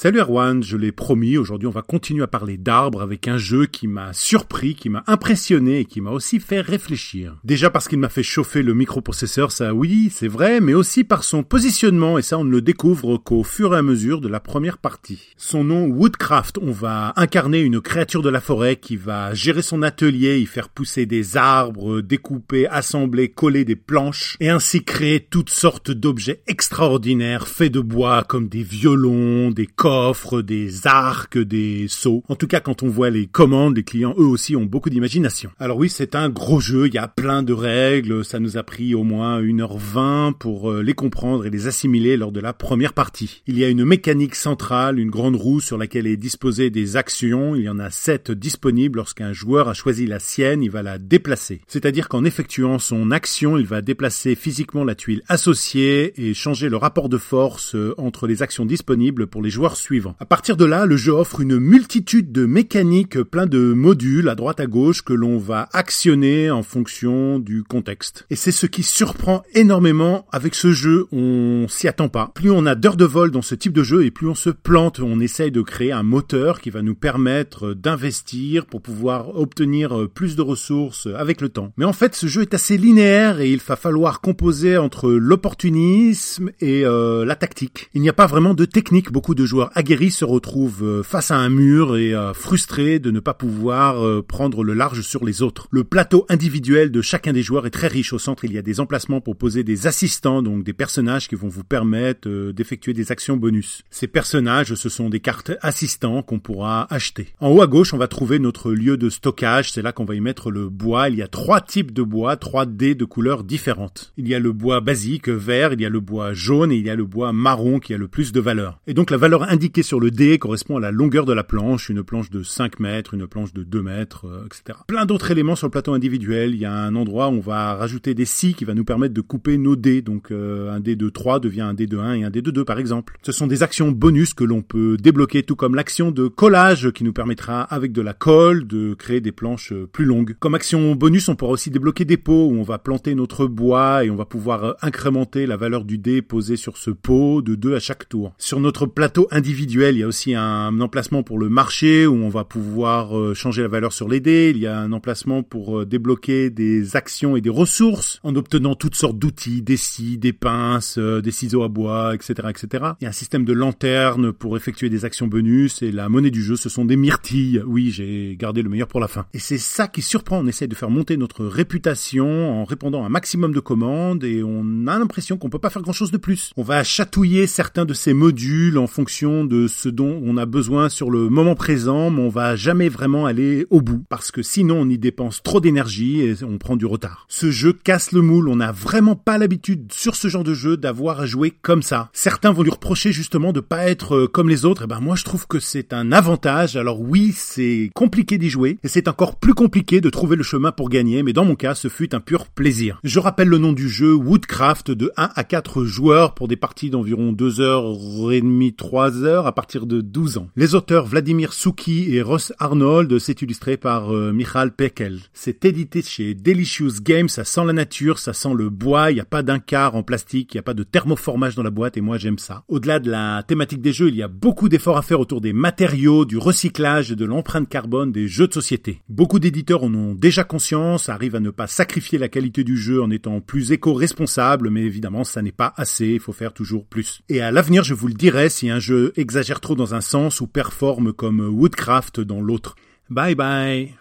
Salut Erwan, je l'ai promis, aujourd'hui on va continuer à parler d'arbres avec un jeu qui m'a surpris, qui m'a impressionné et qui m'a aussi fait réfléchir. Déjà parce qu'il m'a fait chauffer le microprocesseur, ça oui, c'est vrai, mais aussi par son positionnement et ça on ne le découvre qu'au fur et à mesure de la première partie. Son nom Woodcraft, on va incarner une créature de la forêt qui va gérer son atelier, y faire pousser des arbres, découper, assembler, coller des planches et ainsi créer toutes sortes d'objets extraordinaires faits de bois comme des violons, des coffres, des arcs, des seaux. En tout cas, quand on voit les commandes, les clients, eux aussi, ont beaucoup d'imagination. Alors oui, c'est un gros jeu, il y a plein de règles, ça nous a pris au moins 1h20 pour euh, les comprendre et les assimiler lors de la première partie. Il y a une mécanique centrale, une grande roue sur laquelle est disposée des actions, il y en a 7 disponibles lorsqu'un joueur a choisi la sienne, il va la déplacer. C'est-à-dire qu'en effectuant son action, il va déplacer physiquement la tuile associée et changer le rapport de force euh, entre les actions disponibles pour les joueurs suivant. À partir de là, le jeu offre une multitude de mécaniques, plein de modules à droite à gauche que l'on va actionner en fonction du contexte. Et c'est ce qui surprend énormément avec ce jeu, on s'y attend pas. Plus on a d'heures de vol dans ce type de jeu et plus on se plante, on essaye de créer un moteur qui va nous permettre d'investir pour pouvoir obtenir plus de ressources avec le temps. Mais en fait, ce jeu est assez linéaire et il va falloir composer entre l'opportunisme et euh, la tactique. Il n'y a pas vraiment de technique. Beaucoup de joueurs aguerri se retrouve euh, face à un mur et euh, frustré de ne pas pouvoir euh, prendre le large sur les autres. Le plateau individuel de chacun des joueurs est très riche. Au centre, il y a des emplacements pour poser des assistants, donc des personnages qui vont vous permettre d'effectuer des actions bonus. Ces personnages, ce sont des cartes assistants qu'on pourra acheter. En haut à gauche, on va trouver notre lieu de stockage. C'est là qu'on va y mettre le bois. Il y a trois types de bois, trois dés de couleurs différentes. Il y a le bois basique, vert, il y a le bois jaune et il y a le bois marron qui a le plus de valeur. Et donc la valeur indiquée sur le dé correspond à la longueur de la planche, une planche de 5 mètres, une planche de 2 mètres, euh, etc. Plein d'autres éléments sur le plateau individuel. Il y a un endroit où on va rajouter des scies qui va nous permettre de couper nos dés. Donc euh, un dé de 3 devient un dé de 1 et un dé de 2 par exemple. Ce sont des actions bonus que l'on peut débloquer, tout comme l'action de collage qui nous permettra avec de la colle de créer des planches euh, plus longues. Comme action bonus, on pourra aussi débloquer des pots où on va planter notre bois et on va pouvoir incrémenter la valeur du dé posé sur ce pot de 2 à chaque tour. Sur notre plateau individuel, il y a aussi un emplacement pour le marché où on va pouvoir euh, changer la valeur sur les dés. Il y a un emplacement pour euh, débloquer des actions et des ressources en obtenant toutes sortes d'outils, des scies, des pinces, euh, des ciseaux à bois, etc., etc. Il y a un système de lanterne pour effectuer des actions bonus et la monnaie du jeu, ce sont des myrtilles. Oui, j'ai gardé le meilleur pour la fin. Et c'est ça qui surprend. On essaie de faire monter notre réputation en répondant à un maximum de commandes et on a l'impression qu'on peut pas faire grand chose de plus. On va chatouiller certains de ces modules en fonction de ce dont on a besoin sur le moment présent, mais on va jamais vraiment aller au bout parce que sinon on y dépense trop d'énergie et on prend du retard. Ce jeu casse le moule, on n'a vraiment pas l'habitude sur ce genre de jeu d'avoir à jouer comme ça. Certains vont lui reprocher justement de pas être euh, comme les autres, et ben moi je trouve que c'est un avantage. Alors oui, c'est compliqué d'y jouer et c'est encore plus compliqué de trouver le chemin pour gagner, mais dans mon cas, ce fut un pur plaisir. Je rappelle le nom du jeu Woodcraft de 1 à 4 joueurs pour des parties d'environ 2 heures et demie, 3 à partir de 12 ans. Les auteurs Vladimir Souki et Ross Arnold, c'est illustré par euh, Michal Pekel. C'est édité chez Delicious Games, ça sent la nature, ça sent le bois, il n'y a pas d'un quart en plastique, il n'y a pas de thermoformage dans la boîte et moi j'aime ça. Au-delà de la thématique des jeux, il y a beaucoup d'efforts à faire autour des matériaux, du recyclage de l'empreinte carbone des jeux de société. Beaucoup d'éditeurs en ont déjà conscience, arrivent à ne pas sacrifier la qualité du jeu en étant plus éco-responsable, mais évidemment ça n'est pas assez, il faut faire toujours plus. Et à l'avenir, je vous le dirai, si un jeu exagère trop dans un sens ou performe comme Woodcraft dans l'autre. Bye bye